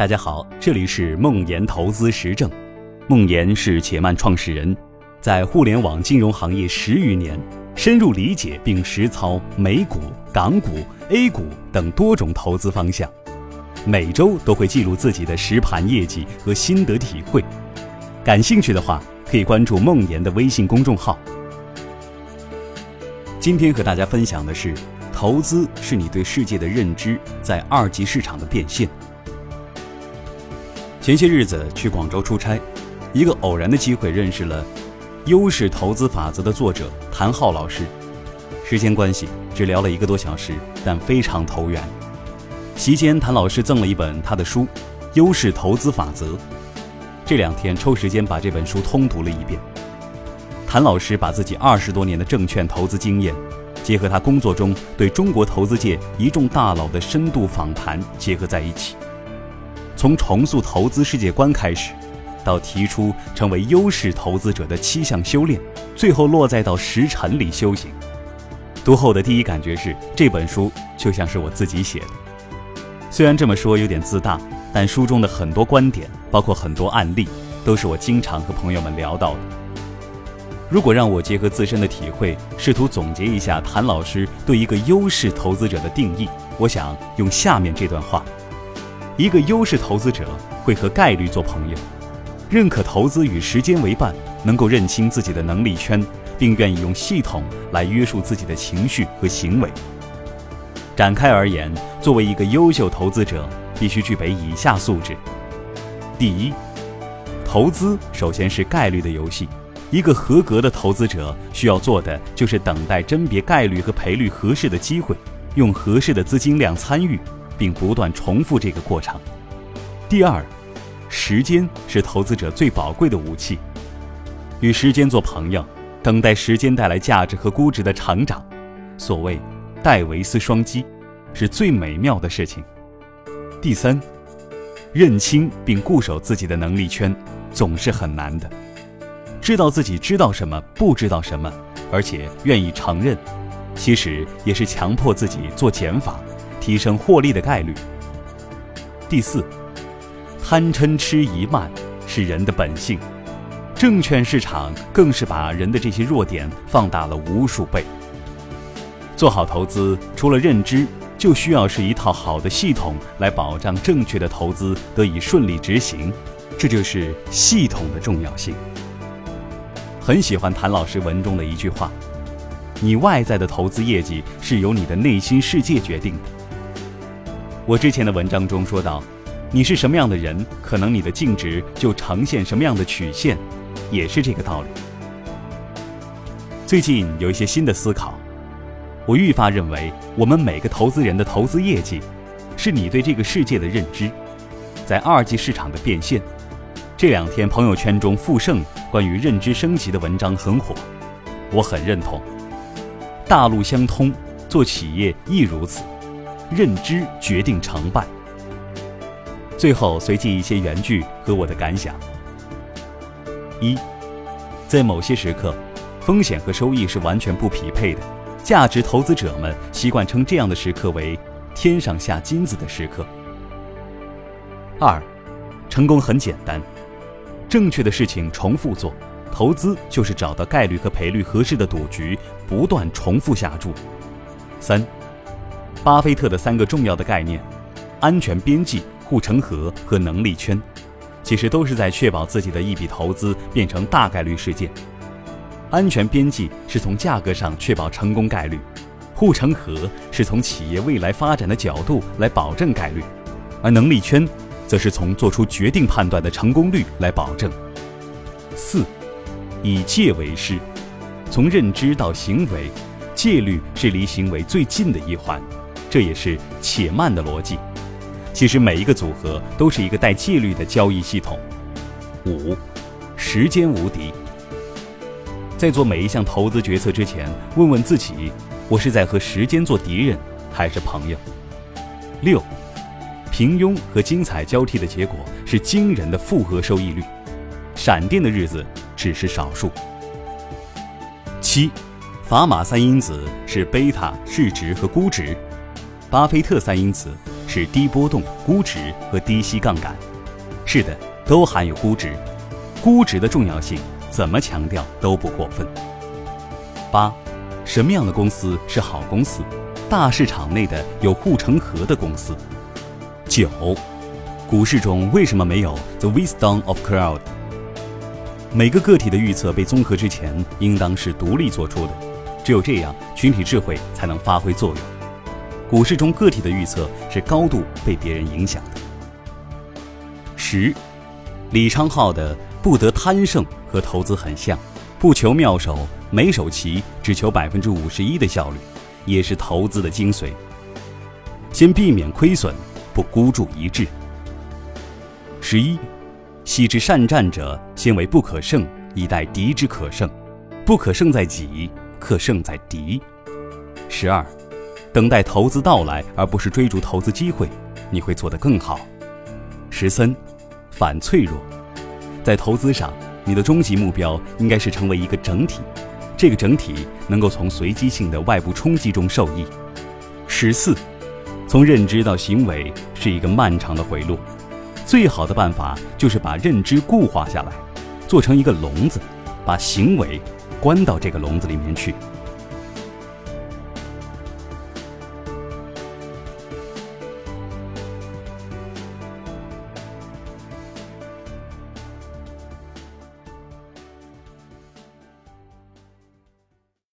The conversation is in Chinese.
大家好，这里是梦岩投资实证。梦岩是且慢创始人，在互联网金融行业十余年，深入理解并实操美股、港股、A 股等多种投资方向。每周都会记录自己的实盘业绩和心得体会。感兴趣的话，可以关注梦岩的微信公众号。今天和大家分享的是，投资是你对世界的认知在二级市场的变现。前些日子去广州出差，一个偶然的机会认识了《优势投资法则》的作者谭浩老师。时间关系，只聊了一个多小时，但非常投缘。席间，谭老师赠了一本他的书《优势投资法则》。这两天抽时间把这本书通读了一遍。谭老师把自己二十多年的证券投资经验，结合他工作中对中国投资界一众大佬的深度访谈结合在一起。从重塑投资世界观开始，到提出成为优势投资者的七项修炼，最后落在到十晨里修行。读后的第一感觉是，这本书就像是我自己写的。虽然这么说有点自大，但书中的很多观点，包括很多案例，都是我经常和朋友们聊到的。如果让我结合自身的体会，试图总结一下谭老师对一个优势投资者的定义，我想用下面这段话。一个优势投资者会和概率做朋友，认可投资与时间为伴，能够认清自己的能力圈，并愿意用系统来约束自己的情绪和行为。展开而言，作为一个优秀投资者，必须具备以下素质：第一，投资首先是概率的游戏，一个合格的投资者需要做的就是等待甄别概率和赔率合适的机会，用合适的资金量参与。并不断重复这个过程。第二，时间是投资者最宝贵的武器，与时间做朋友，等待时间带来价值和估值的成长。所谓戴维斯双击，是最美妙的事情。第三，认清并固守自己的能力圈，总是很难的。知道自己知道什么，不知道什么，而且愿意承认，其实也是强迫自己做减法。提升获利的概率。第四，贪嗔痴疑慢是人的本性，证券市场更是把人的这些弱点放大了无数倍。做好投资，除了认知，就需要是一套好的系统来保障正确的投资得以顺利执行，这就是系统的重要性。很喜欢谭老师文中的一句话：“你外在的投资业绩是由你的内心世界决定的。”我之前的文章中说到，你是什么样的人，可能你的净值就呈现什么样的曲线，也是这个道理。最近有一些新的思考，我愈发认为，我们每个投资人的投资业绩，是你对这个世界的认知，在二级市场的变现。这两天朋友圈中富盛关于认知升级的文章很火，我很认同。大陆相通，做企业亦如此。认知决定成败。最后随记一些原句和我的感想：一，在某些时刻，风险和收益是完全不匹配的。价值投资者们习惯称这样的时刻为“天上下金子”的时刻。二，成功很简单，正确的事情重复做，投资就是找到概率和赔率合适的赌局，不断重复下注。三。巴菲特的三个重要的概念：安全边际、护城河和能力圈，其实都是在确保自己的一笔投资变成大概率事件。安全边际是从价格上确保成功概率，护城河是从企业未来发展的角度来保证概率，而能力圈则是从做出决定判断的成功率来保证。四，以戒为师，从认知到行为，戒律是离行为最近的一环。这也是且慢的逻辑。其实每一个组合都是一个带纪律的交易系统。五，时间无敌。在做每一项投资决策之前，问问自己：我是在和时间做敌人，还是朋友？六，平庸和精彩交替的结果是惊人的复合收益率，闪电的日子只是少数。七，砝码三因子是贝塔、市值和估值。巴菲特三因子是低波动、估值和低息杠杆。是的，都含有估值。估值的重要性怎么强调都不过分。八，什么样的公司是好公司？大市场内的有护城河的公司。九，股市中为什么没有 the wisdom of crowd？每个个体的预测被综合之前，应当是独立做出的，只有这样，群体智慧才能发挥作用。股市中个体的预测是高度被别人影响的。十，李昌镐的“不得贪胜”和投资很像，不求妙手，每手棋只求百分之五十一的效率，也是投资的精髓。先避免亏损，不孤注一掷。十一。昔之善战者，先为不可胜，以待敌之可胜。不可胜在己，可胜在敌。十二，等待投资到来，而不是追逐投资机会，你会做得更好。十三，反脆弱，在投资上，你的终极目标应该是成为一个整体，这个整体能够从随机性的外部冲击中受益。十四，从认知到行为是一个漫长的回路。最好的办法就是把认知固化下来，做成一个笼子，把行为关到这个笼子里面去。